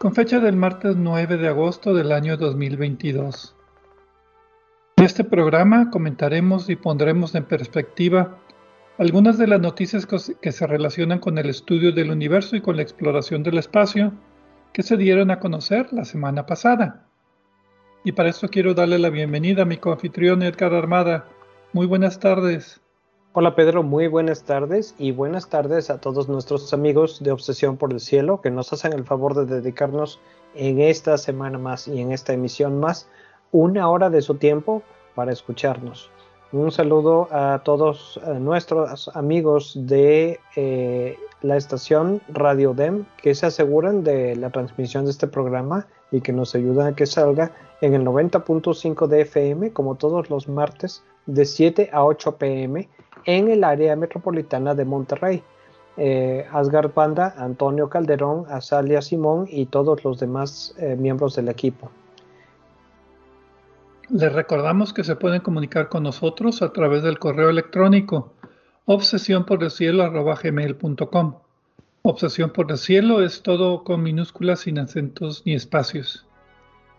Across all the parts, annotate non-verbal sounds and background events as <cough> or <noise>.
con fecha del martes 9 de agosto del año 2022. En este programa comentaremos y pondremos en perspectiva algunas de las noticias que se relacionan con el estudio del universo y con la exploración del espacio que se dieron a conocer la semana pasada. Y para esto quiero darle la bienvenida a mi coanfitrión Edgar Armada. Muy buenas tardes. Hola Pedro, muy buenas tardes y buenas tardes a todos nuestros amigos de Obsesión por el Cielo que nos hacen el favor de dedicarnos en esta semana más y en esta emisión más una hora de su tiempo para escucharnos. Un saludo a todos nuestros amigos de eh, la estación Radio DEM que se aseguran de la transmisión de este programa y que nos ayudan a que salga en el 90.5 de FM como todos los martes de 7 a 8 pm en el área metropolitana de Monterrey. Eh, Asgard Banda, Antonio Calderón, Azalia Simón y todos los demás eh, miembros del equipo. Les recordamos que se pueden comunicar con nosotros a través del correo electrónico obsesión Obsesión por el cielo es todo con minúsculas sin acentos ni espacios.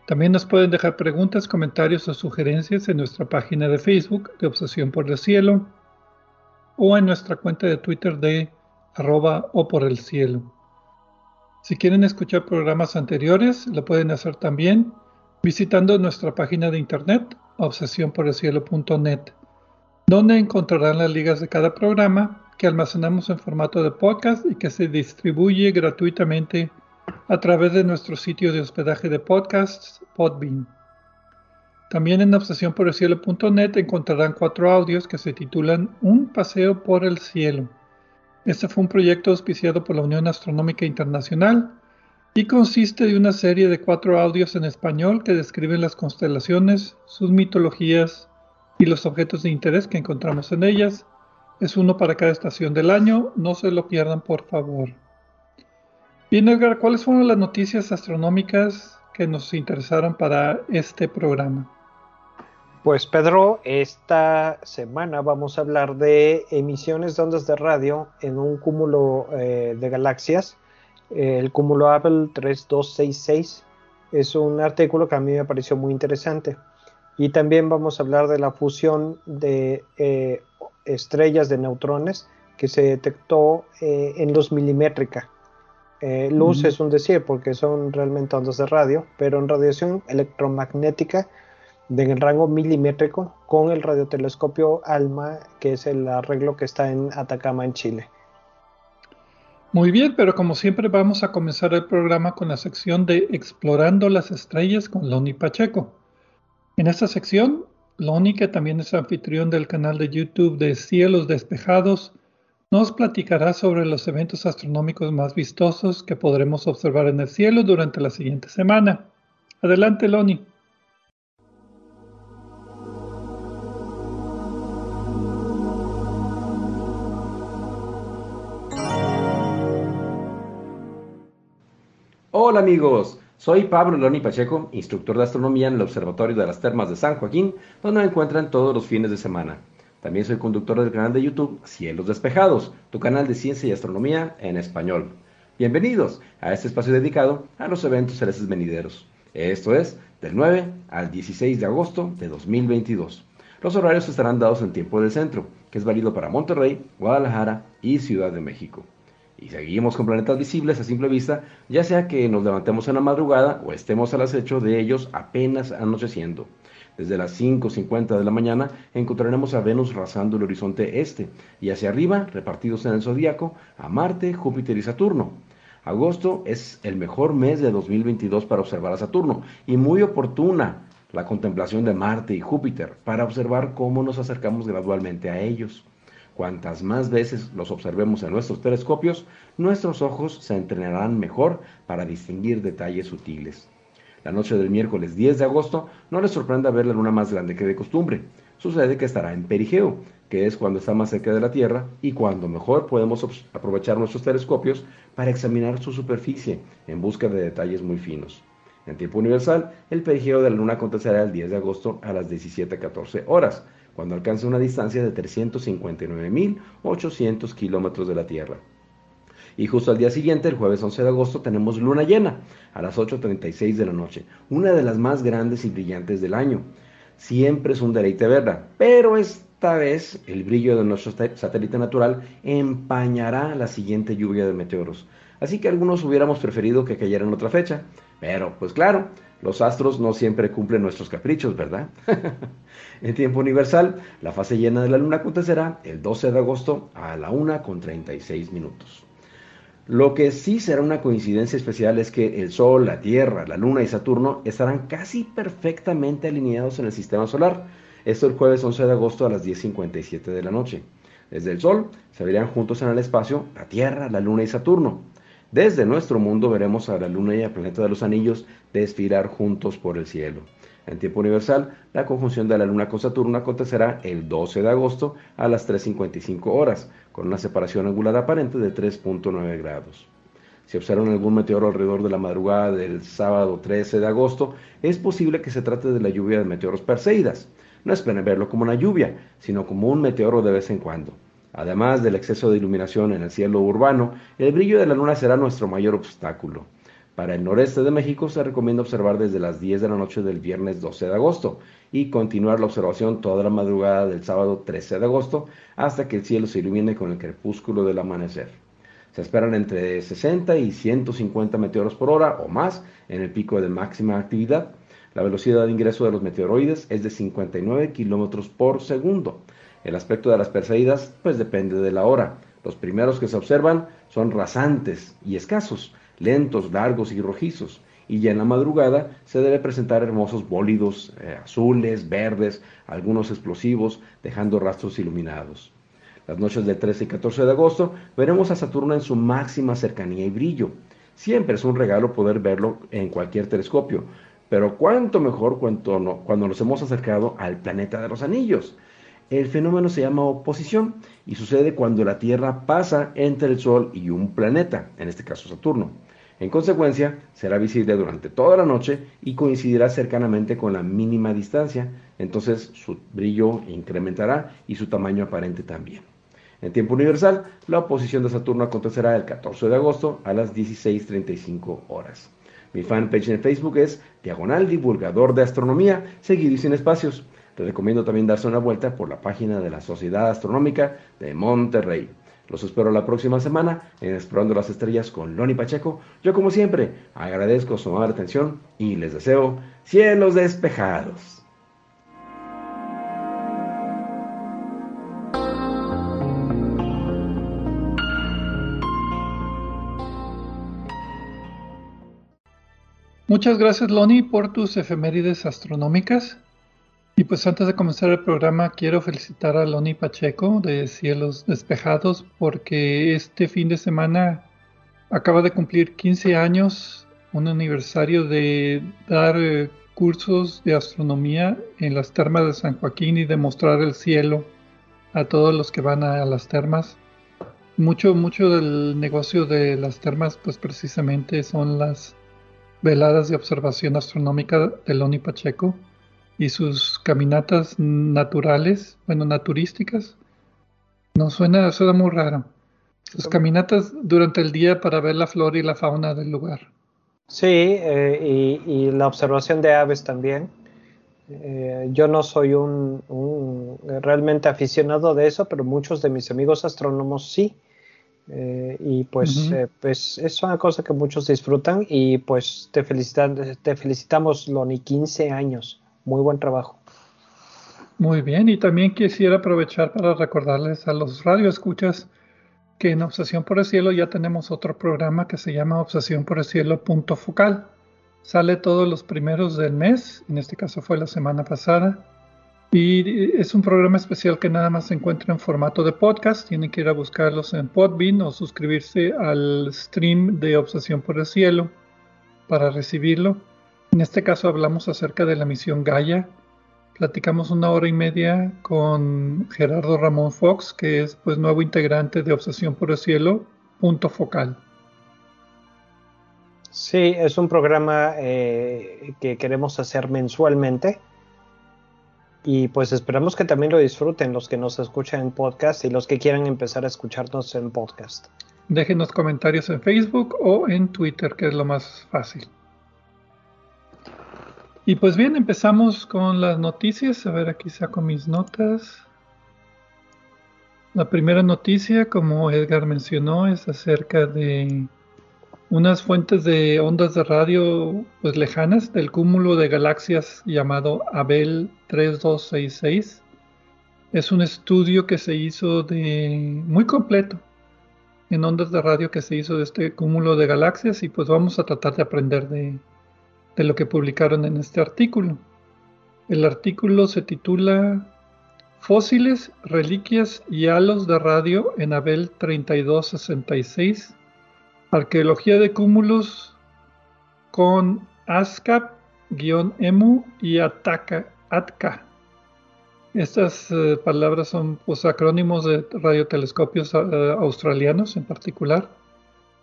También nos pueden dejar preguntas, comentarios o sugerencias en nuestra página de Facebook de Obsesión por el Cielo o en nuestra cuenta de Twitter de arroba o por el cielo. Si quieren escuchar programas anteriores, lo pueden hacer también visitando nuestra página de internet obsesionporelcielo.net, donde encontrarán las ligas de cada programa que almacenamos en formato de podcast y que se distribuye gratuitamente a través de nuestro sitio de hospedaje de podcasts, Podbean. También en obsesiónporelcielo.net encontrarán cuatro audios que se titulan Un paseo por el cielo. Este fue un proyecto auspiciado por la Unión Astronómica Internacional y consiste de una serie de cuatro audios en español que describen las constelaciones, sus mitologías y los objetos de interés que encontramos en ellas. Es uno para cada estación del año, no se lo pierdan por favor. Bien, Edgar, ¿cuáles fueron las noticias astronómicas que nos interesaron para este programa? Pues Pedro, esta semana vamos a hablar de emisiones de ondas de radio en un cúmulo eh, de galaxias, el cúmulo Abel 3266. Es un artículo que a mí me pareció muy interesante. Y también vamos a hablar de la fusión de eh, estrellas de neutrones que se detectó eh, en luz milimétrica. luz es un decir porque son realmente ondas de radio, pero en radiación electromagnética en el rango milimétrico con el radiotelescopio ALMA, que es el arreglo que está en Atacama, en Chile. Muy bien, pero como siempre vamos a comenzar el programa con la sección de Explorando las Estrellas con Loni Pacheco. En esta sección, Loni, que también es anfitrión del canal de YouTube de Cielos Despejados, nos platicará sobre los eventos astronómicos más vistosos que podremos observar en el cielo durante la siguiente semana. Adelante, Loni. Hola amigos, soy Pablo Loni Pacheco, instructor de astronomía en el Observatorio de las Termas de San Joaquín, donde me encuentran todos los fines de semana. También soy conductor del canal de YouTube Cielos Despejados, tu canal de ciencia y astronomía en español. Bienvenidos a este espacio dedicado a los eventos celestes venideros. Esto es del 9 al 16 de agosto de 2022. Los horarios estarán dados en tiempo del centro, que es válido para Monterrey, Guadalajara y Ciudad de México. Y seguimos con planetas visibles a simple vista, ya sea que nos levantemos en la madrugada o estemos al acecho de ellos apenas anocheciendo. Desde las 5.50 de la mañana encontraremos a Venus rasando el horizonte este y hacia arriba, repartidos en el zodíaco, a Marte, Júpiter y Saturno. Agosto es el mejor mes de 2022 para observar a Saturno y muy oportuna la contemplación de Marte y Júpiter para observar cómo nos acercamos gradualmente a ellos. Cuantas más veces los observemos en nuestros telescopios, nuestros ojos se entrenarán mejor para distinguir detalles sutiles. La noche del miércoles 10 de agosto no les sorprenda ver la luna más grande que de costumbre. Sucede que estará en perigeo, que es cuando está más cerca de la Tierra y cuando mejor podemos aprovechar nuestros telescopios para examinar su superficie en busca de detalles muy finos. En tiempo universal, el perigeo de la Luna acontecerá el 10 de agosto a las 17.14 horas, cuando alcance una distancia de 359.800 kilómetros de la Tierra. Y justo al día siguiente, el jueves 11 de agosto, tenemos luna llena a las 8.36 de la noche, una de las más grandes y brillantes del año. Siempre es un deleite verla, pero esta vez el brillo de nuestro satélite natural empañará la siguiente lluvia de meteoros. Así que algunos hubiéramos preferido que cayera en otra fecha, pero pues claro, los astros no siempre cumplen nuestros caprichos, ¿verdad? <laughs> en tiempo universal, la fase llena de la luna acontecerá el 12 de agosto a la 1 con 36 minutos. Lo que sí será una coincidencia especial es que el Sol, la Tierra, la Luna y Saturno estarán casi perfectamente alineados en el sistema solar. Esto el jueves 11 de agosto a las 10.57 de la noche. Desde el Sol se verían juntos en el espacio la Tierra, la Luna y Saturno. Desde nuestro mundo veremos a la Luna y al planeta de los anillos desfilar juntos por el cielo. En tiempo universal, la conjunción de la Luna con Saturno acontecerá el 12 de agosto a las 3.55 horas, con una separación angular aparente de 3.9 grados. Si observan algún meteoro alrededor de la madrugada del sábado 13 de agosto, es posible que se trate de la lluvia de meteoros perseidas. No esperen verlo como una lluvia, sino como un meteoro de vez en cuando. Además del exceso de iluminación en el cielo urbano, el brillo de la luna será nuestro mayor obstáculo. Para el noreste de México se recomienda observar desde las 10 de la noche del viernes 12 de agosto y continuar la observación toda la madrugada del sábado 13 de agosto hasta que el cielo se ilumine con el crepúsculo del amanecer. Se esperan entre 60 y 150 meteoros por hora o más en el pico de máxima actividad. La velocidad de ingreso de los meteoroides es de 59 kilómetros por segundo. El aspecto de las Perseidas pues depende de la hora. Los primeros que se observan son rasantes y escasos, lentos, largos y rojizos, y ya en la madrugada se debe presentar hermosos bólidos eh, azules, verdes, algunos explosivos, dejando rastros iluminados. Las noches del 13 y 14 de agosto veremos a Saturno en su máxima cercanía y brillo. Siempre es un regalo poder verlo en cualquier telescopio, pero cuánto mejor cuando, cuando nos hemos acercado al planeta de los anillos. El fenómeno se llama oposición y sucede cuando la Tierra pasa entre el Sol y un planeta, en este caso Saturno. En consecuencia, será visible durante toda la noche y coincidirá cercanamente con la mínima distancia, entonces su brillo incrementará y su tamaño aparente también. En tiempo universal, la oposición de Saturno acontecerá el 14 de agosto a las 16.35 horas. Mi fanpage en Facebook es Diagonal Divulgador de Astronomía, seguido y sin espacios. Te recomiendo también darse una vuelta por la página de la Sociedad Astronómica de Monterrey. Los espero la próxima semana en Explorando las Estrellas con Loni Pacheco. Yo como siempre agradezco su amable atención y les deseo cielos despejados. Muchas gracias Loni por tus efemérides astronómicas. Y pues antes de comenzar el programa quiero felicitar a Loni Pacheco de Cielos Despejados porque este fin de semana acaba de cumplir 15 años, un aniversario de dar eh, cursos de astronomía en las termas de San Joaquín y de mostrar el cielo a todos los que van a, las termas. Mucho, mucho del negocio de las termas pues precisamente son las veladas de observación astronómica de Loni Pacheco y sus caminatas naturales, bueno, naturísticas. No suena, suena muy raro. Sus caminatas durante el día para ver la flora y la fauna del lugar. Sí, eh, y, la observación de aves también. Eh, yo no soy un, realmente aficionado de eso, pero muchos de mis amigos astrónomos sí. Eh, y pues, pues es una cosa que muchos disfrutan y pues te, felicitan, te felicitamos, Loni, 15 años. Muy buen trabajo. Muy bien, y también quisiera aprovechar para recordarles a los radioescuchas que en Obsesión por el Cielo ya tenemos otro programa que se llama Obsesión por el Cielo punto focal. Sale todos los primeros del mes, en este caso fue la semana pasada, y es un programa especial que nada más se encuentra en formato de podcast. Tienen que ir a buscarlos en Podbean o suscribirse al stream de Obsesión por el Cielo para recibirlo. En este caso hablamos acerca de la misión Gaia. Platicamos una hora y media con Gerardo Ramón Fox, que es pues nuevo integrante de Obsesión por el Cielo, punto focal. Sí, es un programa eh, que queremos hacer mensualmente y pues esperamos que también lo disfruten los que nos escuchan en podcast y los que quieran empezar a escucharnos en podcast. Déjenos comentarios en Facebook o en Twitter, que es lo más fácil. Y pues bien, empezamos con las noticias. A ver, aquí saco mis notas. La primera noticia, como Edgar mencionó, es acerca de unas fuentes de ondas de radio pues lejanas del cúmulo de galaxias llamado Abel 3266. Es un estudio que se hizo de muy completo en ondas de radio que se hizo de este cúmulo de galaxias y pues vamos a tratar de aprender de, de lo que publicaron en este artículo. El artículo se titula Fósiles, reliquias y halos de radio en Abel 3266 Arqueología de cúmulos con ASCAP-EMU y ATCA. Estas eh, palabras son pues, acrónimos de radiotelescopios eh, australianos en particular.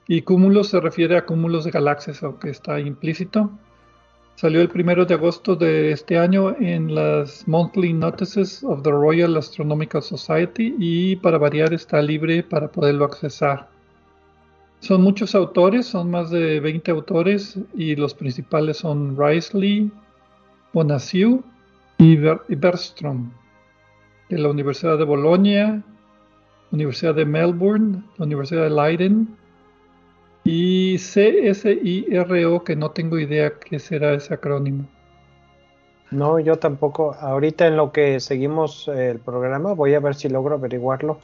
Y cúmulos se refiere a cúmulos de galaxias, aunque está implícito. Salió el primero de agosto de este año en las Monthly Notices of the Royal Astronomical Society y para variar está libre para poderlo accesar. Son muchos autores, son más de 20 autores y los principales son Risley, Bonacieux y, Bergstrom de la Universidad de Bolonia, Universidad de Melbourne, la Universidad de Leiden y CSIRO, que no tengo idea qué será ese acrónimo. No, yo tampoco. Ahorita en lo que seguimos el programa, voy a ver si logro averiguarlo.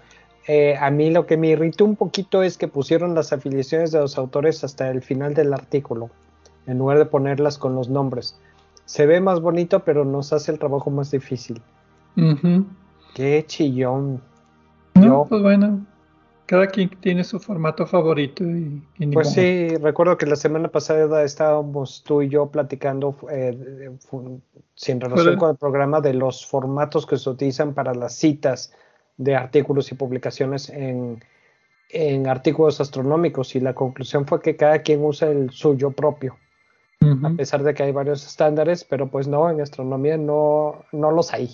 Eh, a mí lo que me irritó un poquito es que pusieron las afiliaciones de los autores hasta el final del artículo, en lugar de ponerlas con los nombres. Se ve más bonito, pero nos hace el trabajo más difícil. Qué chillón. No, pues bueno, cada quien tiene su formato favorito. Y, pues sí, recuerdo que la semana pasada estábamos tú y yo platicando eh, sin relación con el programa de los formatos que se utilizan para las citas de artículos y publicaciones en, artículos astronómicos y la conclusión fue que cada quien usa el suyo propio. A pesar de que hay varios estándares, pero pues no, en astronomía no, no los hay.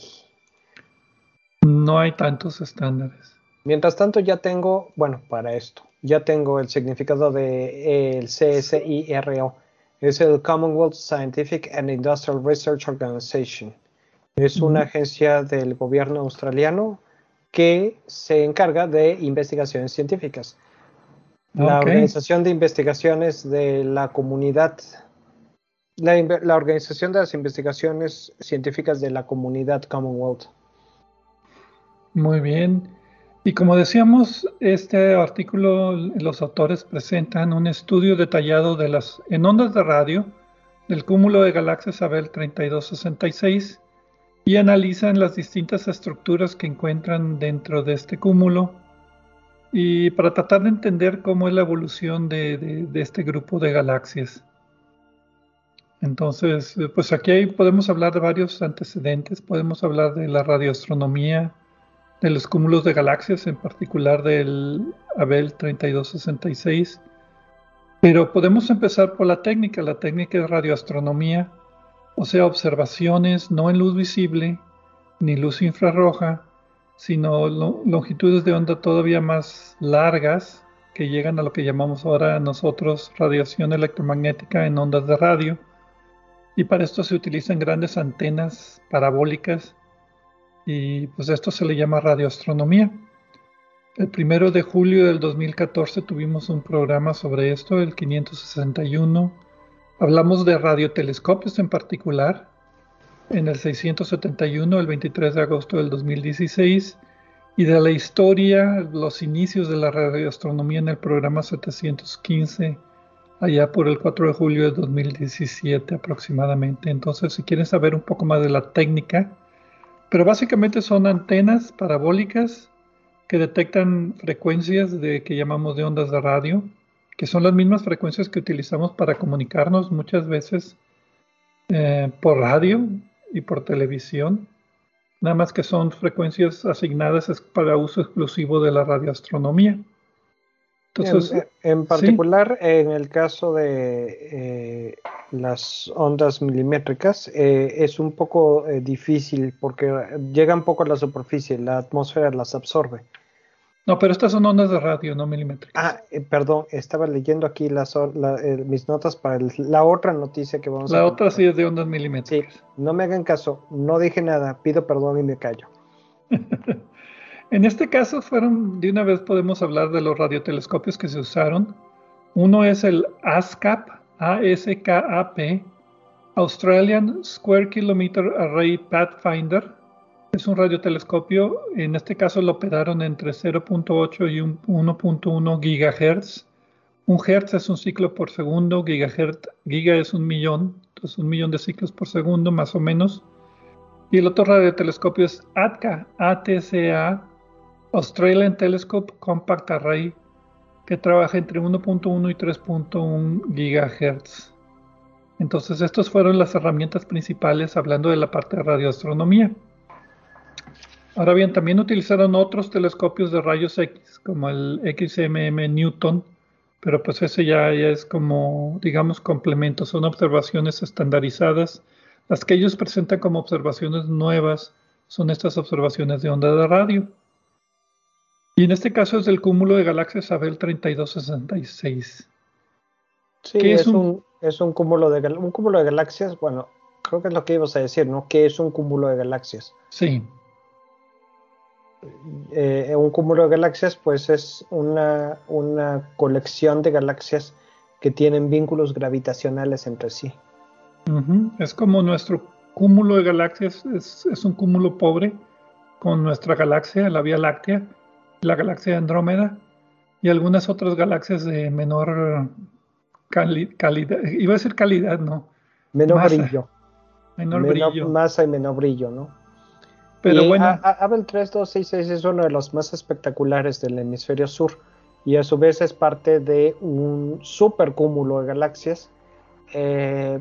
No hay tantos estándares. Mientras tanto ya tengo, bueno, para esto, ya tengo el significado de el CSIRO. Es el Commonwealth Scientific and Industrial Research Organization. Es una agencia del gobierno australiano que se encarga de investigaciones científicas. La Organización de Investigaciones de la Comunidad, la, Organización de las Investigaciones Científicas de la Comunidad Commonwealth. Muy bien. Y como decíamos, este artículo, los autores presentan un estudio detallado de las en ondas de radio del cúmulo de galaxias Abel 3266 y analizan las distintas estructuras que encuentran dentro de este cúmulo y para tratar de entender cómo es la evolución de, este grupo de galaxias. Entonces, pues aquí podemos hablar de varios antecedentes, podemos hablar de la radioastronomía, de los cúmulos de galaxias, en particular del Abel 3266, pero podemos empezar por la técnica, la técnica de radioastronomía, o sea, observaciones no en luz visible ni luz infrarroja, sino longitudes de onda todavía más largas que llegan a lo que llamamos ahora nosotros radiación electromagnética en ondas de radio. Y para esto se utilizan grandes antenas parabólicas y pues esto se le llama radioastronomía. El primero de julio del 2014 tuvimos un programa sobre esto, el 561. Hablamos de radiotelescopios en particular. En el 671, el 23 de agosto del 2016. Y de la historia, los inicios de la radioastronomía en el programa 715, allá por el 4 de julio de 2017 aproximadamente. Entonces, si quieren saber un poco más de la técnica, pero básicamente son antenas parabólicas que detectan frecuencias de que llamamos de ondas de radio, que son las mismas frecuencias que utilizamos para comunicarnos muchas veces eh, por radio y por televisión. Nada más que son frecuencias asignadas para uso exclusivo de la radioastronomía. Entonces, en, particular, en el caso de eh, las ondas milimétricas, eh, es un poco difícil porque llegan poco a la superficie, la atmósfera las absorbe. No, pero estas son ondas de radio, no milimétricas. Ah, eh, perdón, estaba leyendo aquí las, eh, mis notas para la otra noticia que vamos la a La otra sí es de ondas milimétricas. Sí, no me hagan caso, no dije nada, pido perdón y me callo. <laughs> en este caso fueron, de una vez podemos hablar de los radiotelescopios que se usaron. Uno es el ASCAP, A-S-K-A-P, Australian Square Kilometer Array Pathfinder, es un radiotelescopio, en este caso lo operaron entre 0.8 y 1.1 gigahertz. Un hertz es un ciclo por segundo, gigahertz, giga es un millón, entonces un millón de ciclos por segundo más o menos. Y el otro radiotelescopio es ATCA, ATCA, Australian Telescope Compact Array, que trabaja entre 1.1 y 3.1 gigahertz. Entonces, estas fueron las herramientas principales hablando de la parte de radioastronomía. Ahora bien, también utilizaron otros telescopios de rayos X, como el XMM Newton, pero pues ese ya, es como, digamos, complemento, son observaciones estandarizadas. Las que ellos presentan como observaciones nuevas son estas observaciones de onda de radio. Y en este caso es del cúmulo de galaxias Abel 3266. Sí, es, un, es un, cúmulo de, un cúmulo de galaxias, bueno, creo que es lo que ibas a decir, ¿no? ¿Qué es un cúmulo de galaxias? Sí. Eh, un cúmulo de galaxias pues es una, colección de galaxias que tienen vínculos gravitacionales entre sí. Es como nuestro cúmulo de galaxias, es, un cúmulo pobre con nuestra galaxia, la Vía Láctea, la galaxia de Andrómeda y algunas otras galaxias de menor calidad, iba a decir calidad, no. Menor brillo. Menor, brillo. Masa y menor brillo, ¿no? Pero bueno. Abel 3266 es uno de los más espectaculares del hemisferio sur y a su vez es parte de un supercúmulo de galaxias. Eh,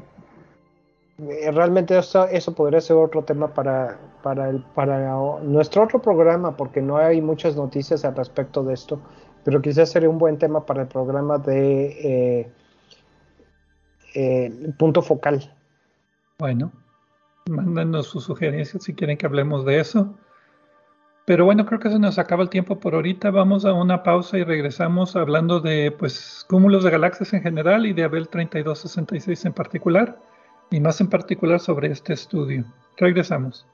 realmente eso, eso, podría ser otro tema para, para, el, para nuestro otro programa, porque no hay muchas noticias al respecto de esto, pero quizás sería un buen tema para el programa de eh, eh, punto focal. Bueno. Mándanos sus sugerencias si quieren que hablemos de eso. Pero bueno, creo que se nos acaba el tiempo por ahorita. Vamos a una pausa y regresamos hablando de pues cúmulos de galaxias en general y de Abel 3266 en particular, y más en particular sobre este estudio. Regresamos.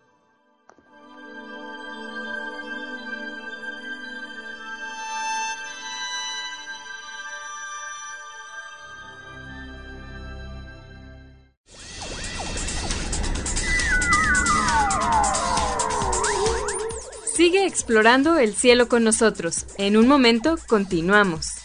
explorando el cielo con nosotros. En un momento, continuamos.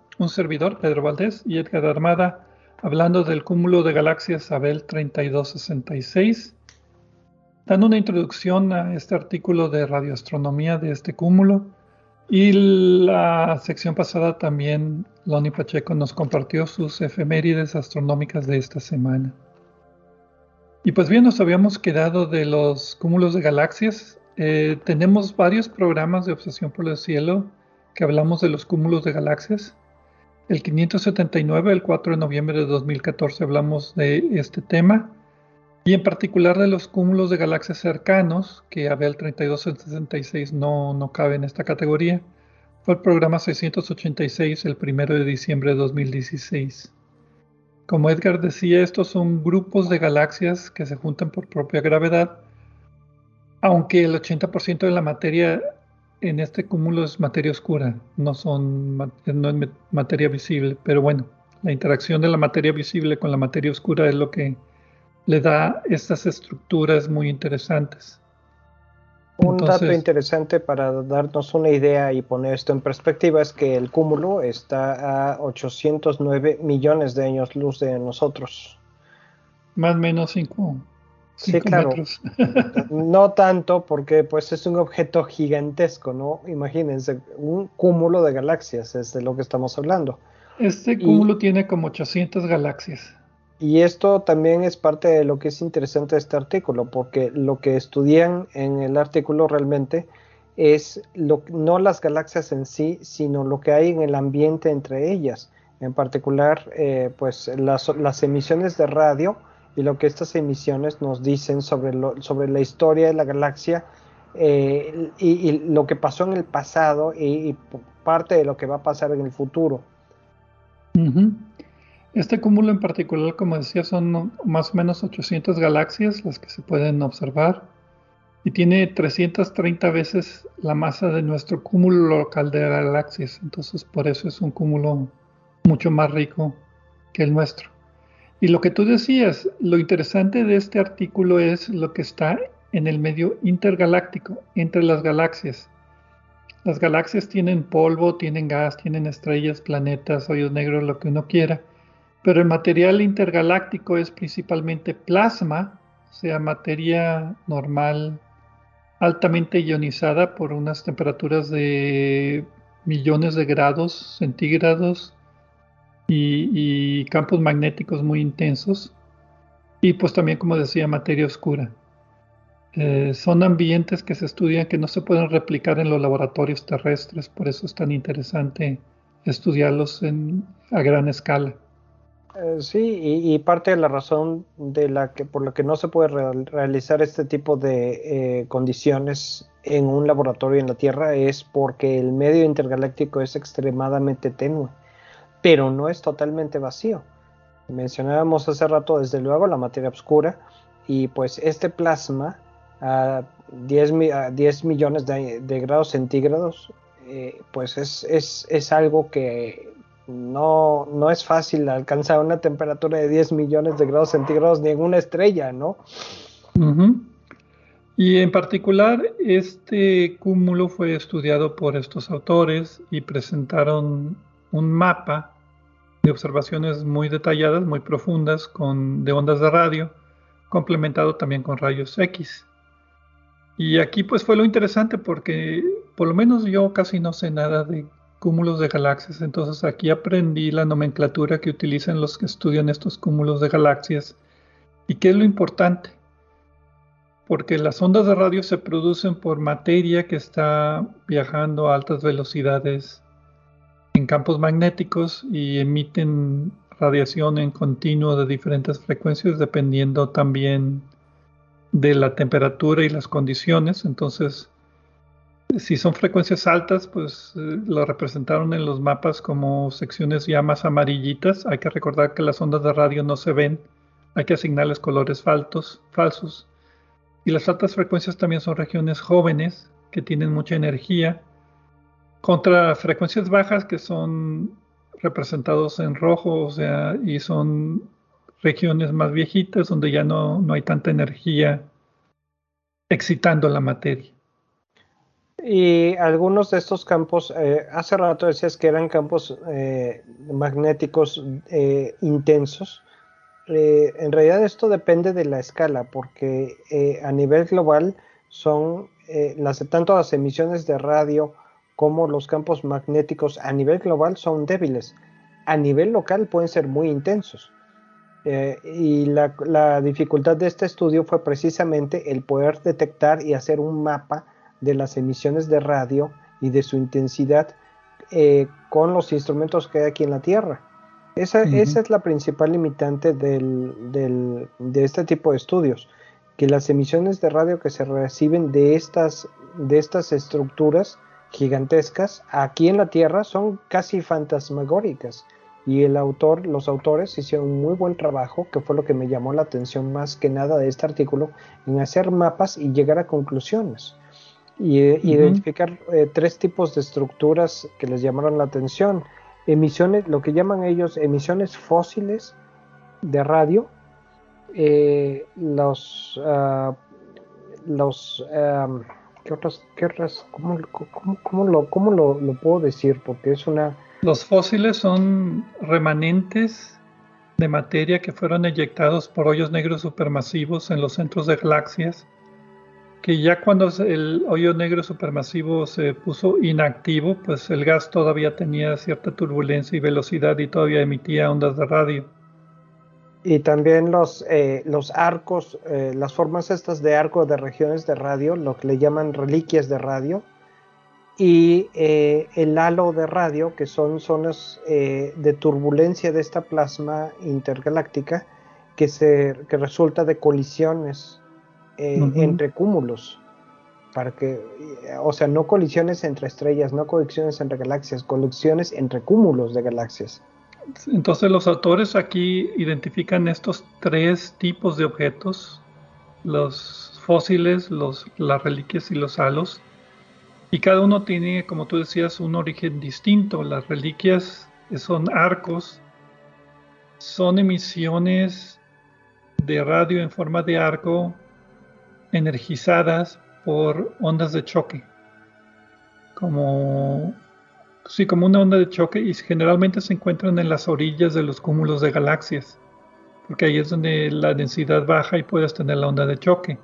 Un servidor, Pedro Valdés y Edgar Armada, hablando del cúmulo de galaxias Abel 3266, dando una introducción a este artículo de radioastronomía de este cúmulo. Y la sección pasada también Loni Pacheco nos compartió sus efemérides astronómicas de esta semana. Y pues bien, nos habíamos quedado de los cúmulos de galaxias eh, tenemos varios programas de obsesión por el cielo que hablamos de los cúmulos de galaxias. El 579, el 4 de noviembre de 2014, hablamos de este tema y en particular de los cúmulos de galaxias cercanos, que Abel 3266 no, no cabe en esta categoría. Fue el programa 686, el 1 de diciembre de 2016. Como Edgar decía, estos son grupos de galaxias que se juntan por propia gravedad aunque el 80% de la materia en este cúmulo es materia oscura, no, son, no es materia visible, pero bueno, la interacción de la materia visible con la materia oscura es lo que le da estas estructuras muy interesantes. Un dato interesante para darnos una idea y poner esto en perspectiva es que el cúmulo está a 809 millones de años luz de nosotros. Más o menos 5 Sí, claro. No tanto porque pues es un objeto gigantesco, ¿no? Imagínense, un cúmulo de galaxias es de lo que estamos hablando. Este cúmulo tiene como 800 galaxias. Y esto también es parte de lo que es interesante de este artículo, porque lo que estudian en el artículo realmente es lo, no las galaxias en sí, sino lo que hay en el ambiente entre ellas. En particular, eh, pues las, las emisiones de radio, y lo que estas emisiones nos dicen sobre, sobre la historia de la galaxia eh, y, lo que pasó en el pasado y, parte de lo que va a pasar en el futuro. Este cúmulo en particular, como decía, son más o menos 800 galaxias las que se pueden observar y tiene 330 veces la masa de nuestro cúmulo local de galaxias. Entonces, por eso es un cúmulo mucho más rico que el nuestro. Y lo que tú decías, lo interesante de este artículo es lo que está en el medio intergaláctico, entre las galaxias. Las galaxias tienen polvo, tienen gas, tienen estrellas, planetas, hoyos negros, lo que uno quiera, pero el material intergaláctico es principalmente plasma, o sea, materia normal altamente ionizada por unas temperaturas de millones de grados centígrados y, campos magnéticos muy intensos y pues también como decía materia oscura. Eh, son ambientes que se estudian que no se pueden replicar en los laboratorios terrestres, por eso es tan interesante estudiarlos en, a gran escala. Eh, sí, y, parte de la razón de la que, por la que no se puede realizar este tipo de eh, condiciones en un laboratorio en la Tierra es porque el medio intergaláctico es extremadamente tenue pero no es totalmente vacío. Mencionábamos hace rato, desde luego, la materia oscura, y pues este plasma a 10, 10 millones de, grados centígrados, eh, pues es, es, algo que no, no, es fácil alcanzar una temperatura de 10 millones de grados centígrados ni en una estrella, ¿no? Y en particular, este cúmulo fue estudiado por estos autores y presentaron un mapa de observaciones muy detalladas, muy profundas, con, de ondas de radio, complementado también con rayos X. Y aquí pues fue lo interesante porque por lo menos yo casi no sé nada de cúmulos de galaxias, entonces aquí aprendí la nomenclatura que utilizan los que estudian estos cúmulos de galaxias. ¿Y qué es lo importante? Porque las ondas de radio se producen por materia que está viajando a altas velocidades en campos magnéticos y emiten radiación en continuo de diferentes frecuencias dependiendo también de la temperatura y las condiciones. Entonces, Si son frecuencias altas, pues eh, lo representaron en los mapas como secciones ya más amarillitas. Hay que recordar que las ondas de radio no se ven, hay que asignarles colores faltos, falsos. Y las altas frecuencias también son regiones jóvenes que tienen mucha energía, contra frecuencias bajas que son representados en rojo, o sea, y son regiones más viejitas donde ya no, no hay tanta energía excitando la materia. Y algunos de estos campos, eh, hace rato decías que eran campos eh, magnéticos eh, intensos. en realidad esto depende de la escala, porque a nivel global son las, tanto las emisiones de radio como los campos magnéticos a nivel global son débiles. A nivel local pueden ser muy intensos. y la, la dificultad de este estudio fue precisamente el poder detectar y hacer un mapa de las emisiones de radio y de su intensidad eh, con los instrumentos que hay aquí en la Tierra. Esa, esa es la principal limitante del, de este tipo de estudios, que las emisiones de radio que se reciben de estas, de estas estructuras gigantescas aquí en la Tierra son casi fantasmagóricas. Y el autor, los autores hicieron un muy buen trabajo, que fue lo que me llamó la atención más que nada de este artículo, en hacer mapas y llegar a conclusiones y eh, identificar eh, tres tipos de estructuras que les llamaron la atención. Emisiones, lo que llaman ellos emisiones fósiles de radio, eh, los, ah, los, ¿qué otras, otras, cómo, cómo, lo, cómo lo, lo, puedo decir? Porque es una... Los fósiles son remanentes de materia que fueron eyectados por hoyos negros supermasivos en los centros de galaxias que ya cuando el hoyo negro supermasivo se puso inactivo, pues el gas todavía tenía cierta turbulencia y velocidad y todavía emitía ondas de radio. Y también los, eh, los arcos, eh, las formas estas de arco de regiones de radio, lo que le llaman reliquias de radio, y eh, el halo de radio, que son zonas de turbulencia de esta plasma intergaláctica que, se, que resulta de colisiones entre cúmulos. Para que, o sea, no colisiones entre estrellas, no colisiones entre galaxias, colisiones entre cúmulos de galaxias. Entonces los autores aquí identifican estos tres tipos de objetos, los fósiles, los, las reliquias y los halos, y cada uno tiene, como tú decías, un origen distinto. Las reliquias son arcos, son emisiones de radio en forma de arco energizadas por ondas de choque, como, sí, como una onda de choque y generalmente se encuentran en las orillas de los cúmulos de galaxias, porque ahí es donde la densidad baja y puedes tener la onda de choque.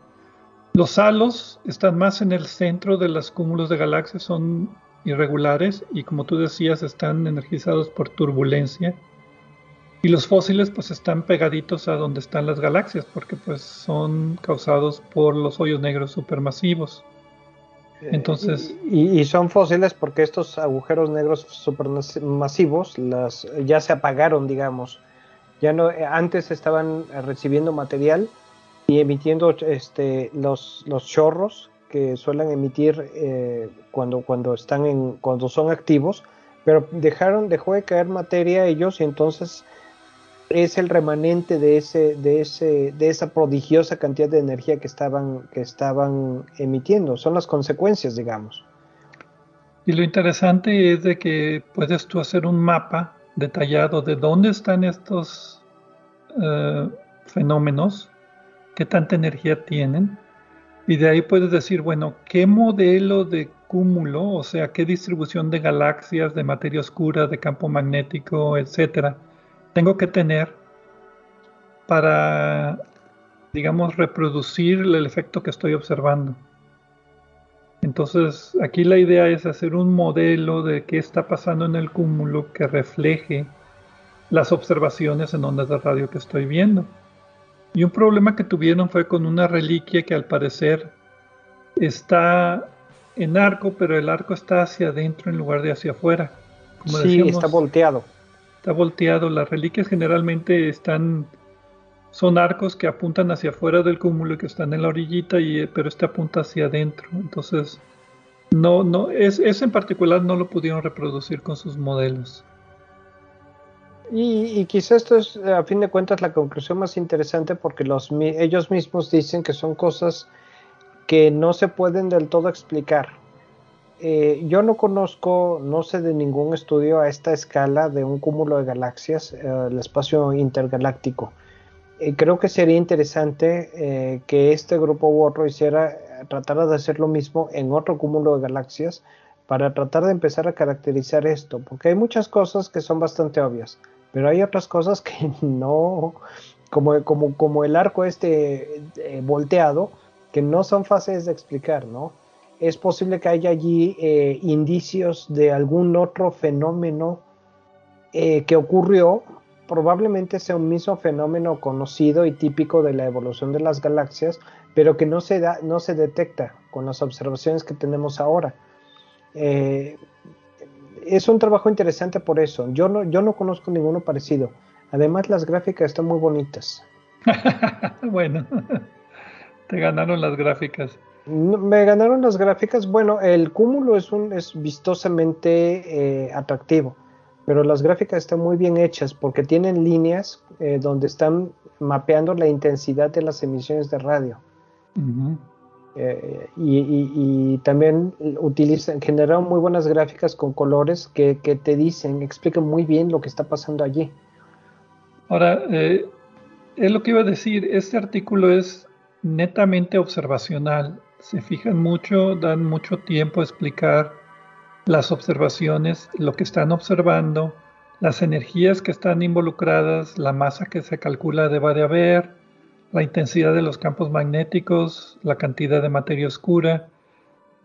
Los halos están más en el centro de los cúmulos de galaxias, son irregulares y como tú decías están energizados por turbulencia y los fósiles pues están pegaditos a donde están las galaxias porque pues son causados por los hoyos negros supermasivos. Entonces, y, son fósiles porque estos agujeros negros supermasivos las ya se apagaron, digamos. Ya no eh, antes estaban recibiendo material y emitiendo este los los chorros que suelen emitir eh, cuando cuando están en cuando son activos, pero dejaron dejó de caer materia ellos y entonces es el remanente de ese, de ese, de esa prodigiosa cantidad de energía que estaban, que estaban emitiendo. Son las consecuencias, digamos. Y lo interesante es de que puedes tú hacer un mapa detallado de dónde están estos eh, fenómenos, qué tanta energía tienen, y de ahí puedes decir, bueno, qué modelo de cúmulo, o sea, qué distribución de galaxias, de materia oscura, de campo magnético, etcétera, tengo que tener para, digamos, reproducir el efecto que estoy observando. Entonces, aquí la idea es hacer un modelo de qué está pasando en el cúmulo que refleje las observaciones en ondas de radio que estoy viendo. Y un problema que tuvieron fue con una reliquia que al parecer está en arco, pero el arco está hacia adentro en lugar de hacia afuera. sí, está volteado está volteado. Las reliquias generalmente están, son arcos que apuntan hacia afuera del cúmulo y que están en la orillita, y, pero este apunta hacia adentro. Entonces no, no, es, ese en particular no lo pudieron reproducir con sus modelos. Y, y quizá esto es, a fin de cuentas, la conclusión más interesante porque los, ellos mismos dicen que son cosas que no se pueden del todo explicar. Eh, yo no conozco, no sé de ningún estudio a esta escala de un cúmulo de galaxias, eh, el espacio intergaláctico. Eh, creo que sería interesante que este grupo u otro hiciera, tratara de hacer lo mismo en otro cúmulo de galaxias para tratar de empezar a caracterizar esto, porque hay muchas cosas que son bastante obvias, pero hay otras cosas que <laughs> no, como, como, como el arco este volteado, que no son fáciles de explicar, ¿no? Es posible que haya allí eh, indicios de algún otro fenómeno eh, que ocurrió, probablemente sea un mismo fenómeno conocido y típico de la evolución de las galaxias, pero que no se, da, no se detecta con las observaciones que tenemos ahora. Eh, es un trabajo interesante por eso. Yo no, yo no conozco ninguno parecido. Además, las gráficas están muy bonitas. <laughs> bueno. <laughs> Te ganaron las gráficas. Me ganaron las gráficas. Bueno, el cúmulo es un es vistosamente eh, atractivo, pero las gráficas están muy bien hechas porque tienen líneas eh, donde están mapeando la intensidad de las emisiones de radio. Eh, y, también utilizan, generaron muy buenas gráficas con colores que, que, te dicen, explican muy bien lo que está pasando allí. Ahora, es lo que iba a decir, este artículo es netamente observacional. Se fijan mucho, dan mucho tiempo a explicar las observaciones, lo que están observando, las energías que están involucradas, la masa que se calcula deba de haber, la intensidad de los campos magnéticos, la cantidad de materia oscura.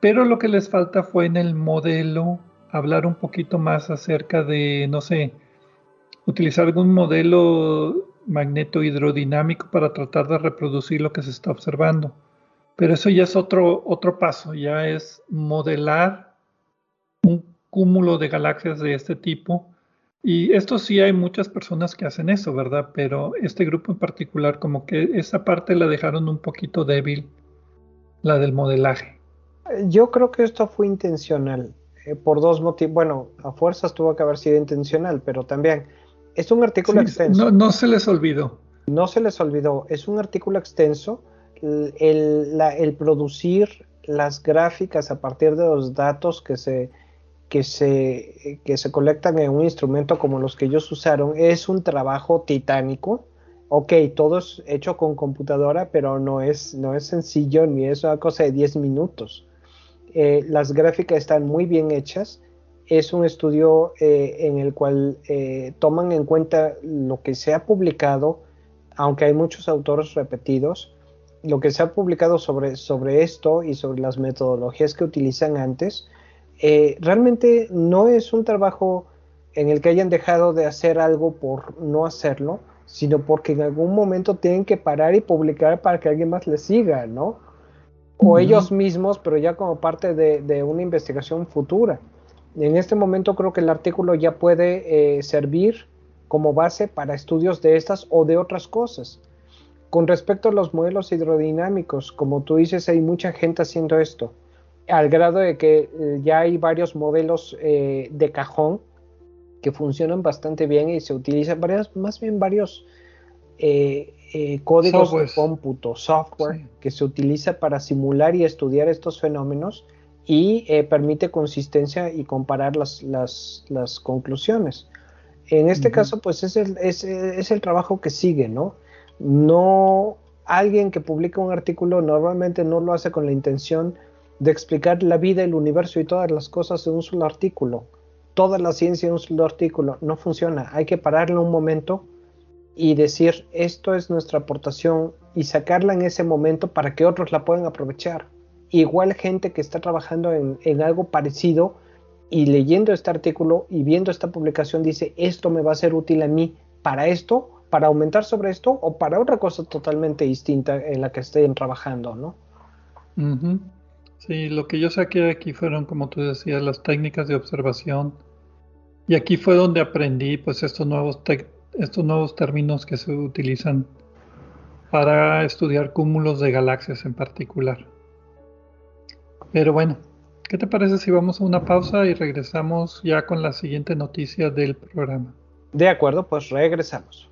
Pero lo que les falta fue en el modelo hablar un poquito más acerca de, no sé, utilizar algún modelo magneto hidrodinámico para tratar de reproducir lo que se está observando. Pero eso ya es otro, otro paso, ya es modelar un cúmulo de galaxias de este tipo. Y esto sí hay muchas personas que hacen eso, ¿verdad? Pero este grupo en particular, como que esa parte la dejaron un poquito débil, la del modelaje. Yo creo que esto fue intencional, eh, por dos motivos. Bueno, a fuerzas tuvo que haber sido intencional, pero también es un artículo extenso. No, se les olvidó. No se les olvidó. Es un artículo extenso. El, producir las gráficas a partir de los datos que se, que, se, que se colectan en un instrumento como los que ellos usaron es un trabajo titánico. Ok, todo es hecho con computadora, pero no es, no es sencillo ni es una cosa de 10 minutos. Eh, las gráficas están muy bien hechas es un estudio eh, en el cual eh, toman en cuenta lo que se ha publicado, aunque hay muchos autores repetidos, lo que se ha publicado sobre, sobre esto y sobre las metodologías que utilizan antes, eh, realmente no es un trabajo en el que hayan dejado de hacer algo por no hacerlo, sino porque en algún momento tienen que parar y publicar para que alguien más les siga, ¿no? O ellos mismos, pero ya como parte de una investigación futura. En este momento creo que el artículo ya puede eh, servir como base para estudios de estas o de otras cosas. Con respecto a los modelos hidrodinámicos, como tú dices, hay mucha gente haciendo esto, al grado de que eh, ya hay varios modelos eh, de cajón que funcionan bastante bien y se utilizan varias, más bien varios códigos de cómputo, software, que se utiliza para simular y estudiar estos fenómenos y eh, permite consistencia y comparar las, las, las conclusiones. En este caso, pues es el, es, es el, trabajo que sigue, ¿no? No alguien que publica un artículo normalmente no lo hace con la intención de explicar la vida, el universo y todas las cosas en un solo artículo. Toda la ciencia en un solo artículo no funciona. Hay que pararlo un momento y decir esto es nuestra aportación y sacarla en ese momento para que otros la puedan aprovechar igual gente que está trabajando en, algo parecido y leyendo este artículo y viendo esta publicación dice, esto me va a ser útil a mí para esto, para aumentar sobre esto o para otra cosa totalmente distinta en la que estén trabajando, ¿no? Sí, lo que yo saqué aquí fueron, como tú decías, las técnicas de observación. Y aquí fue donde aprendí pues estos nuevos, estos nuevos términos que se utilizan para estudiar cúmulos de galaxias en particular. Pero bueno, ¿Qué te parece si vamos a una pausa y regresamos ya con la siguiente noticia del programa? De acuerdo, pues regresamos.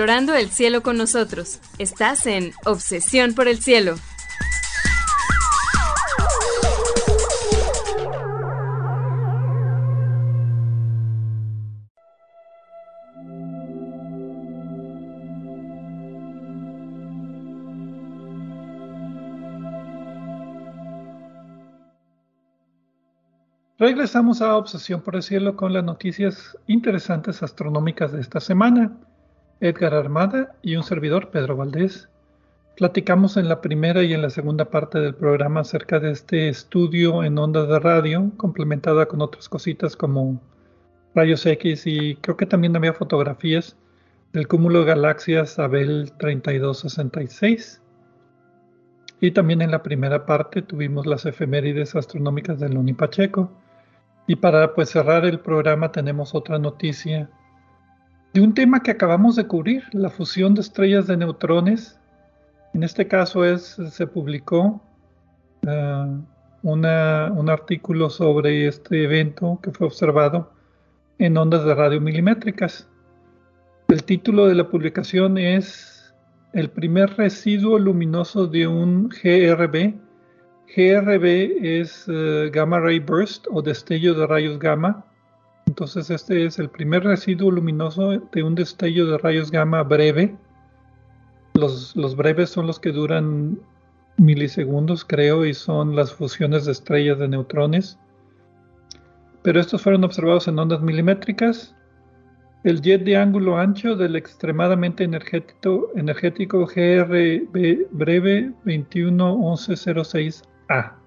Explorando el cielo con nosotros. Estás en Obsesión por el Cielo. Regresamos a Obsesión por el Cielo con las noticias interesantes astronómicas de esta semana. Edgar Armada y un servidor, Pedro Valdés. Platicamos en la primera y en la segunda parte del programa acerca de este estudio en ondas de radio, complementada con otras cositas como rayos X y creo que también había fotografías del cúmulo de galaxias Abel 3266. Y también en la primera parte tuvimos las efemérides astronómicas de Loni Pacheco. Y para pues cerrar el programa tenemos otra noticia de un tema que acabamos de cubrir, la fusión de estrellas de neutrones. En este caso se publicó uh, un artículo sobre este evento que fue observado en ondas de radio milimétricas. El título de la publicación es El primer residuo luminoso de un GRB. GRB es uh, Gamma Ray Burst o destello de rayos gamma entonces este es el primer residuo luminoso de un destello de rayos gamma breve. Los, breves son los que duran milisegundos, creo, y son las fusiones de estrellas de neutrones. Pero estos fueron observados en ondas milimétricas. El jet de ángulo ancho del extremadamente energético, energético GRB breve 211106A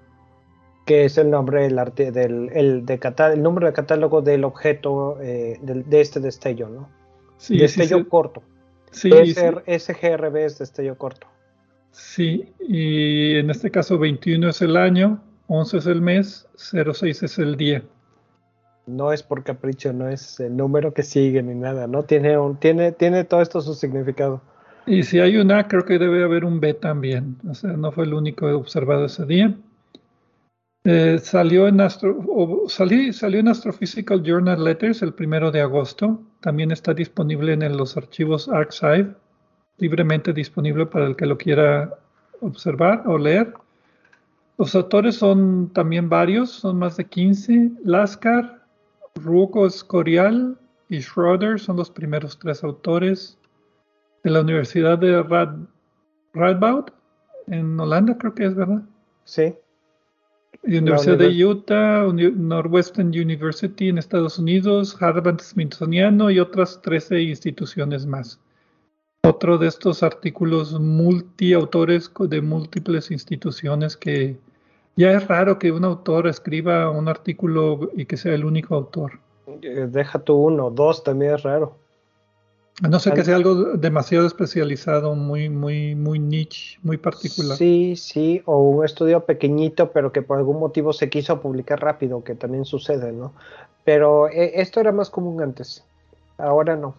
que es el nombre del arte del el, de el número de catálogo del objeto eh, de este destello, ¿no? Sí, destello corto. Sí, SGRB es destello corto. Sí, y en este caso 21 es el año, 11 es el mes, 06 es el día. No es por capricho, no es el número que sigue ni nada, ¿no? Tiene, un, tiene, tiene todo esto su significado. Y si hay un A, creo que debe haber un B también. O sea, no fue el único observado ese día. Eh, salió, en Astro, salió en Astrophysical Journal Letters el primero de agosto. También está disponible en los archivos Archive, libremente disponible para el que lo quiera observar o leer. Los autores son también varios, son más de 15. Laskar, Ruoco Escorial y Schroeder son los primeros tres autores de la Universidad de Rad, Radboud en Holanda, creo que es, ¿verdad? Sí. Universidad de Utah, Northwestern University en Estados Unidos, Harvard Smithsoniano y otras 13 instituciones más. Otro de estos artículos multiautores de múltiples instituciones que ya es raro que un autor escriba un artículo y que sea el único autor. Eh, deja tú uno, dos también es raro. A no ser que sea algo demasiado especializado, muy, muy, muy niche, muy particular. Sí, sí, o un estudio pequeñito, pero que por algún motivo se quiso publicar rápido, que también sucede, ¿no? Pero eh, esto era más común antes, ahora no.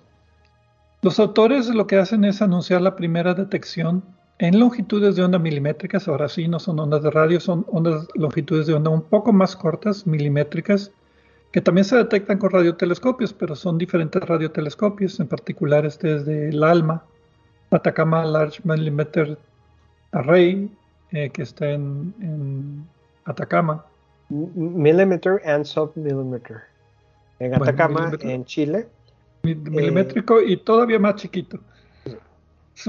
Los autores lo que hacen es anunciar la primera detección en longitudes de onda milimétricas, ahora sí, no son ondas de radio, son ondas longitudes de onda un poco más cortas, milimétricas, que también se detectan con radiotelescopios, pero son diferentes radiotelescopios, en particular este es del ALMA, Atacama Large Millimeter Array, eh, que está en, Atacama. Millimeter and submillimeter. En Atacama, en Chile. Milimétrico y todavía más chiquito.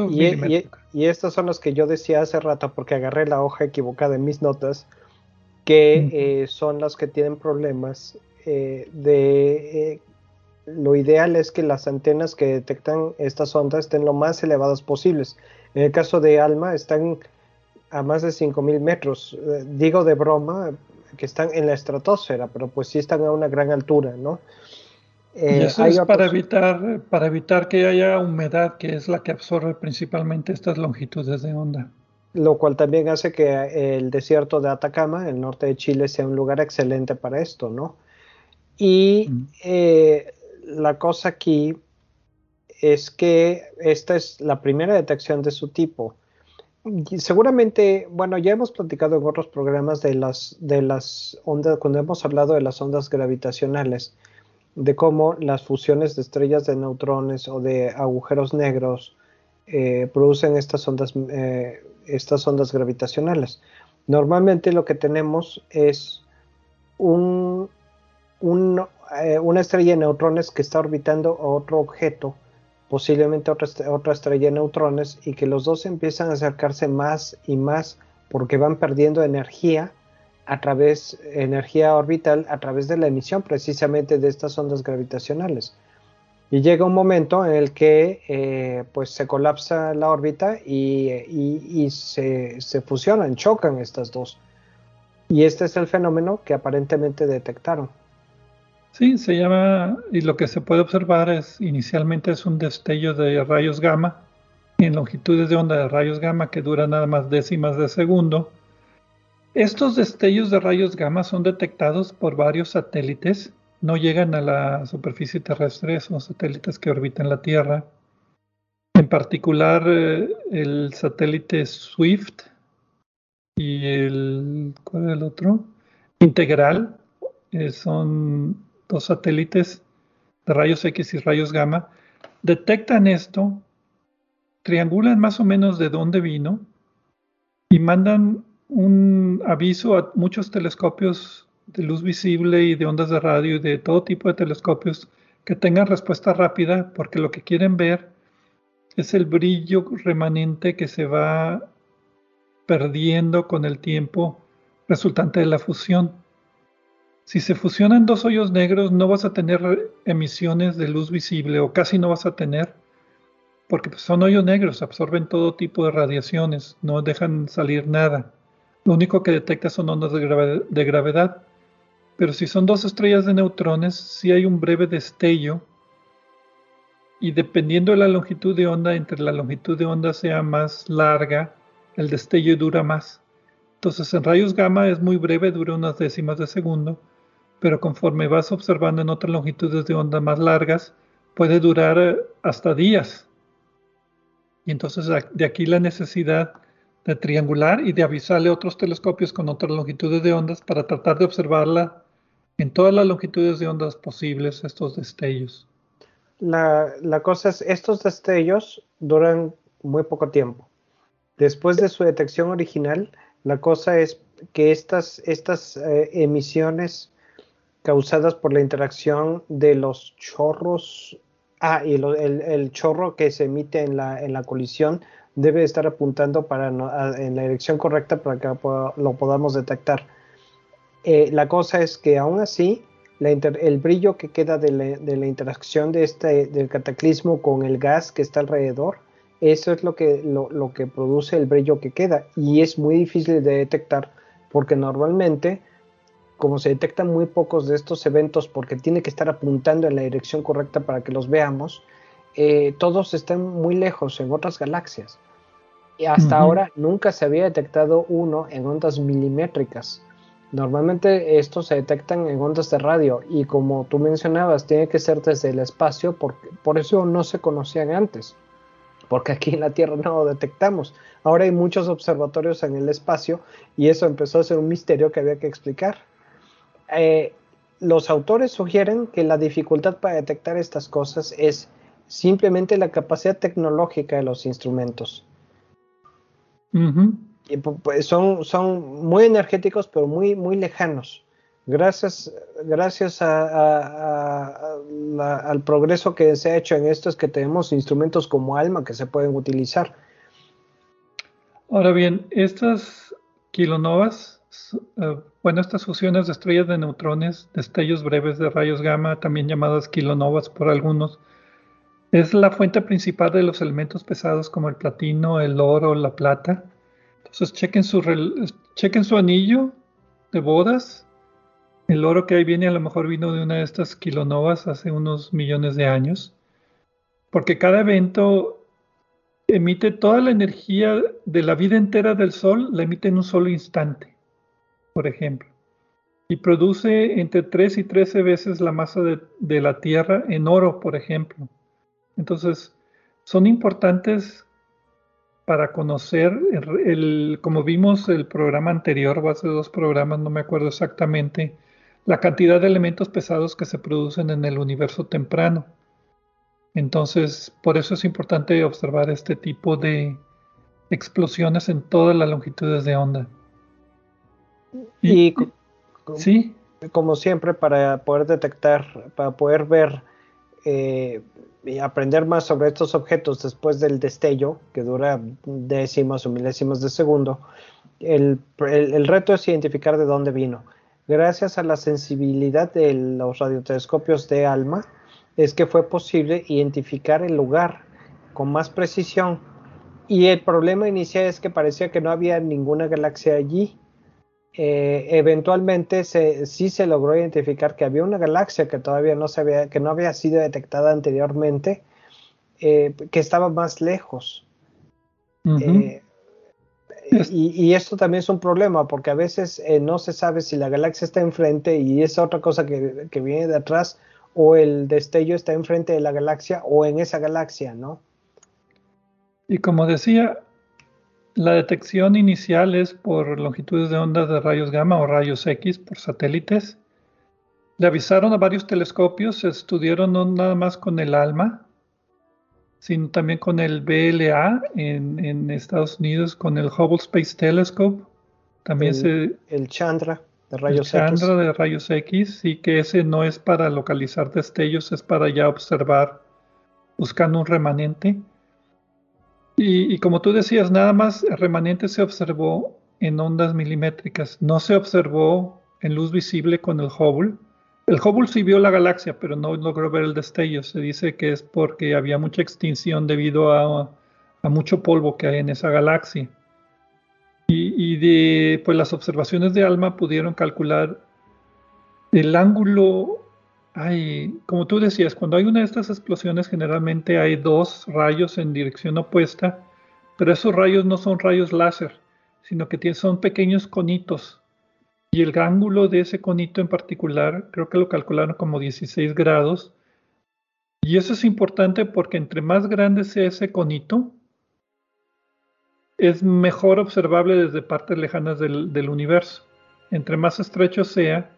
Y, y, estas son las que yo decía hace rato porque agarré la hoja equivocada en mis notas, que eh, son las que tienen problemas eh, de... Eh, lo ideal es que las antenas que detectan estas ondas estén lo más elevadas posibles. En el caso de ALMA están a más de 5.000 metros. digo de broma que están en la estratosfera, pero pues sí están a una gran altura, ¿no? y eso es para evitar, para evitar que haya humedad, que es la que absorbe principalmente estas longitudes de onda. Lo cual también hace que el desierto de Atacama, el norte de Chile, sea un lugar excelente para esto, ¿no? Y eh, la cosa aquí es que esta es la primera detección de su tipo. seguramente, bueno, ya hemos platicado en otros programas de las, de las ondas, cuando hemos hablado de las ondas gravitacionales de cómo las fusiones de estrellas de neutrones o de agujeros negros eh, producen estas ondas, eh, estas ondas gravitacionales. Normalmente lo que tenemos es un, eh, una estrella de neutrones que está orbitando a otro objeto, posiblemente otra, otra estrella de neutrones, y que los dos empiezan a acercarse más y más porque van perdiendo energía a través, energía orbital, a través de la emisión precisamente de estas ondas gravitacionales. Y llega un momento en el que eh, pues se colapsa la órbita y, se, se, fusionan, chocan estas dos. Y este es el fenómeno que aparentemente detectaron. Sí, se llama, y lo que se puede observar es, inicialmente es un destello de rayos gamma, en longitudes de onda de rayos gamma que dura nada más décimas de segundo, estos destellos de rayos gamma son detectados por varios satélites, no llegan a la superficie terrestre, son satélites que orbitan la Tierra. En particular, eh, el satélite SWIFT y el, ¿cuál es el otro? Integral, eh, son dos satélites de rayos X y rayos gamma. Detectan esto, triangulan más o menos de dónde vino y mandan un aviso a muchos telescopios de luz visible y de ondas de radio y de todo tipo de telescopios que tengan respuesta rápida porque lo que quieren ver es el brillo remanente que se va perdiendo con el tiempo resultante de la fusión. Si se fusionan dos hoyos negros no vas a tener emisiones de luz visible o casi no vas a tener porque pues, son hoyos negros, absorben todo tipo de radiaciones, no dejan salir nada. Lo único que detecta son ondas de, gravedad, pero si son dos estrellas de neutrones, si hay un breve destello y dependiendo de la longitud de onda, entre la longitud de onda sea más larga, el destello dura más. Entonces en rayos gamma es muy breve, dura unas décimas de segundo, pero conforme vas observando en otras longitudes de onda más largas, puede durar eh, hasta días. Y entonces de aquí la necesidad de triangular y de avisarle a otros telescopios con otras longitudes de ondas para tratar de observarla en todas las longitudes de ondas posibles, estos destellos. La, cosa es, estos destellos duran muy poco tiempo. Después de su detección original, la cosa es que estas, estas eh, emisiones causadas por la interacción de los chorros, ah, y el, chorro que se emite en la, en la colisión debe estar apuntando para en la dirección correcta para que lo podamos detectar. Eh, la cosa es que aún así, el brillo que queda de la, interacción de este, del cataclismo con el gas que está alrededor, eso es lo que, lo, que produce el brillo que queda y es muy difícil de detectar porque normalmente como se detectan muy pocos de estos eventos porque tiene que estar apuntando en la dirección correcta para que los veamos, eh, todos están muy lejos en otras galaxias. Y hasta ahora nunca se había detectado uno en ondas milimétricas. Normalmente estos se detectan en ondas de radio y como tú mencionabas, tiene que ser desde el espacio, porque, por eso no se conocían antes, porque aquí en la Tierra no lo detectamos. Ahora hay muchos observatorios en el espacio y eso empezó a ser un misterio que había que explicar. Eh, los autores sugieren que la dificultad para detectar estas cosas es simplemente la capacidad tecnológica de los instrumentos. pues son, son muy energéticos, pero muy, muy lejanos. Gracias, gracias al progreso que se ha hecho en esto es que tenemos instrumentos como ALMA que se pueden utilizar. Ahora bien, estas kilonovas, eh, bueno, estas fusiones de estrellas de neutrones, destellos breves de rayos gamma, también llamadas kilonovas por algunos, es la fuente principal de los elementos pesados como el platino, el oro, la plata. Entonces chequen su, chequen su anillo de bodas. El oro que ahí viene a lo mejor vino de una de estas kilonovas hace unos millones de años. Porque cada evento emite toda la energía de la vida entera del Sol, la emite en un solo instante, por ejemplo. Y produce entre 3 y 13 veces la masa de, la Tierra en oro, por ejemplo. Entonces, son importantes para conocer, el, como vimos el programa anterior, o hace dos programas, no me acuerdo exactamente, la cantidad de elementos pesados que se producen en el universo temprano. Entonces, por eso es importante observar este tipo de explosiones en todas las longitudes de onda. Y, sí. como siempre, para poder detectar, para poder ver eh, y aprender más sobre estos objetos después del destello, que dura décimas o milésimas de segundo, el, reto es identificar de dónde vino. Gracias a la sensibilidad de los radiotelescopios de ALMA, es que fue posible identificar el lugar con más precisión. Y el problema inicial es que parecía que no había ninguna galaxia allí. Eh, eventualmente sí se logró identificar que había una galaxia que todavía no se había, que no había sido detectada anteriormente, eh, que estaba más lejos. Eh, y, esto también es un problema porque a veces no se sabe si la galaxia está enfrente y es otra cosa que, que, viene de atrás o el destello está enfrente de la galaxia o en esa galaxia, ¿no? Y como decía, la detección inicial es por longitudes de onda de rayos gamma o rayos X por satélites. Le avisaron a varios telescopios, se estudiaron no nada más con el ALMA, sino también con el BLA en, Estados Unidos, con el Hubble Space Telescope. También el, se, el Chandra de rayos el Chandra de rayos X, y que ese no es para localizar destellos, es para ya observar buscando un remanente. Y, como tú decías, nada más remanente se observó en ondas milimétricas, no se observó en luz visible con el Hubble. El Hubble sí vio la galaxia, pero no logró ver el destello. Se dice que es porque había mucha extinción debido a, mucho polvo que hay en esa galaxia. Y, de pues las observaciones de ALMA pudieron calcular el ángulo Ay, como tú decías, cuando hay una de estas explosiones generalmente hay dos rayos en dirección opuesta, pero esos rayos no son rayos láser, sino que son pequeños conitos. Y el ángulo de ese conito en particular, creo que lo calcularon como 16 grados. Y eso es importante porque entre más grande sea ese conito, es mejor observable desde partes lejanas del, del universo. Entre más estrecho sea,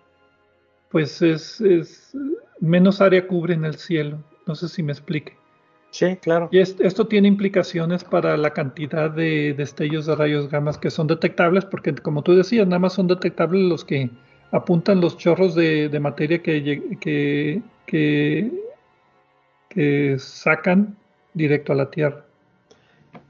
pues es, menos área cubre en el cielo. No sé si me explique. Sí, claro. Y esto tiene implicaciones para la cantidad de destellos de rayos gamma que son detectables, porque como tú decías, nada más son detectables los que apuntan los chorros de, materia que, que, que, sacan directo a la Tierra.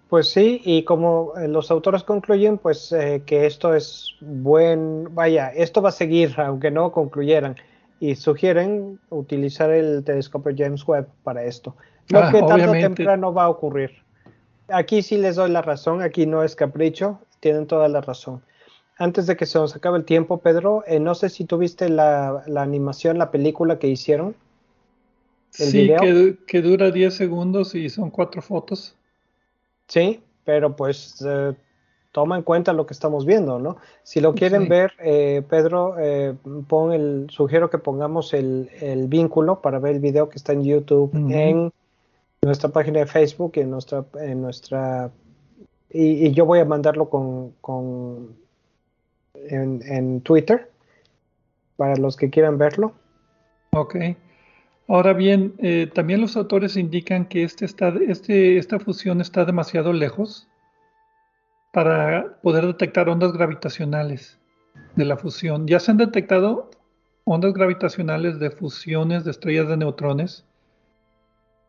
Pues sí, y como eh, los autores concluyen, pues eh, que esto es buen, vaya, esto va a seguir, aunque no concluyeran, y sugieren utilizar el telescopio James Webb para esto. Lo ah, que tarde o temprano va a ocurrir. Aquí sí les doy la razón, aquí no es capricho, tienen toda la razón. Antes de que se nos acabe el tiempo, Pedro, eh, no sé si tuviste la, la, animación, la película que hicieron. sí, Que, que, dura 10 segundos y son cuatro fotos. Sí, pero pues eh, toma en cuenta lo que estamos viendo, ¿no? Si lo quieren ver, eh, Pedro, eh, pon el, sugiero que pongamos el, vínculo para ver el video que está en YouTube, en nuestra página de Facebook y en nuestra, en nuestra y, yo voy a mandarlo con, con en, Twitter para los que quieran verlo. Ok. Ahora bien, eh, también los autores indican que este este, esta fusión está demasiado lejos para poder detectar ondas gravitacionales de la fusión. Ya se han detectado ondas gravitacionales de fusiones de estrellas de neutrones.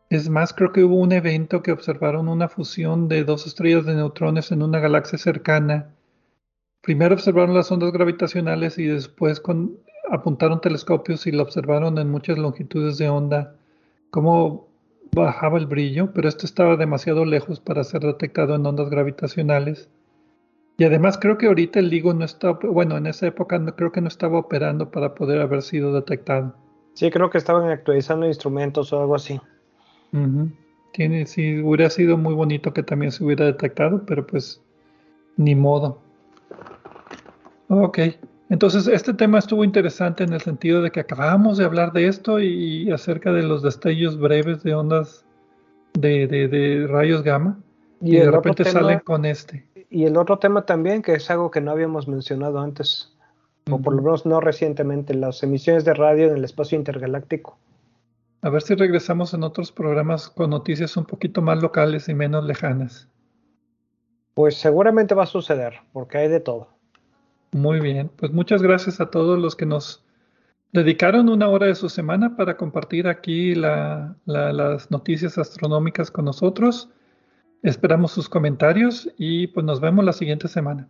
Es más, creo que hubo un evento que observaron una fusión de dos estrellas de neutrones en una galaxia cercana. Primero observaron las ondas gravitacionales y después con, apuntaron telescopios y lo observaron en muchas longitudes de onda, cómo bajaba el brillo, pero esto estaba demasiado lejos para ser detectado en ondas gravitacionales. Y además creo que ahorita el LIGO no está, bueno, en esa época no, creo que no estaba operando para poder haber sido detectado. Sí, creo que estaban actualizando instrumentos o algo así. Tiene, sí, hubiera sido muy bonito que también se hubiera detectado, pero pues ni modo. Ok. Entonces, este tema estuvo interesante en el sentido de que acabamos de hablar de esto y acerca de los destellos breves de ondas de, rayos gamma. Y, de repente salen con este. Y el otro tema también, que es algo que no habíamos mencionado antes, o por lo menos no recientemente, las emisiones de radio en el espacio intergaláctico. A ver si regresamos en otros programas con noticias un poquito más locales y menos lejanas. Pues seguramente va a suceder, porque hay de todo. Muy bien, pues muchas gracias a todos los que nos dedicaron una hora de su semana para compartir aquí las noticias astronómicas con nosotros. Esperamos sus comentarios y pues nos vemos la siguiente semana.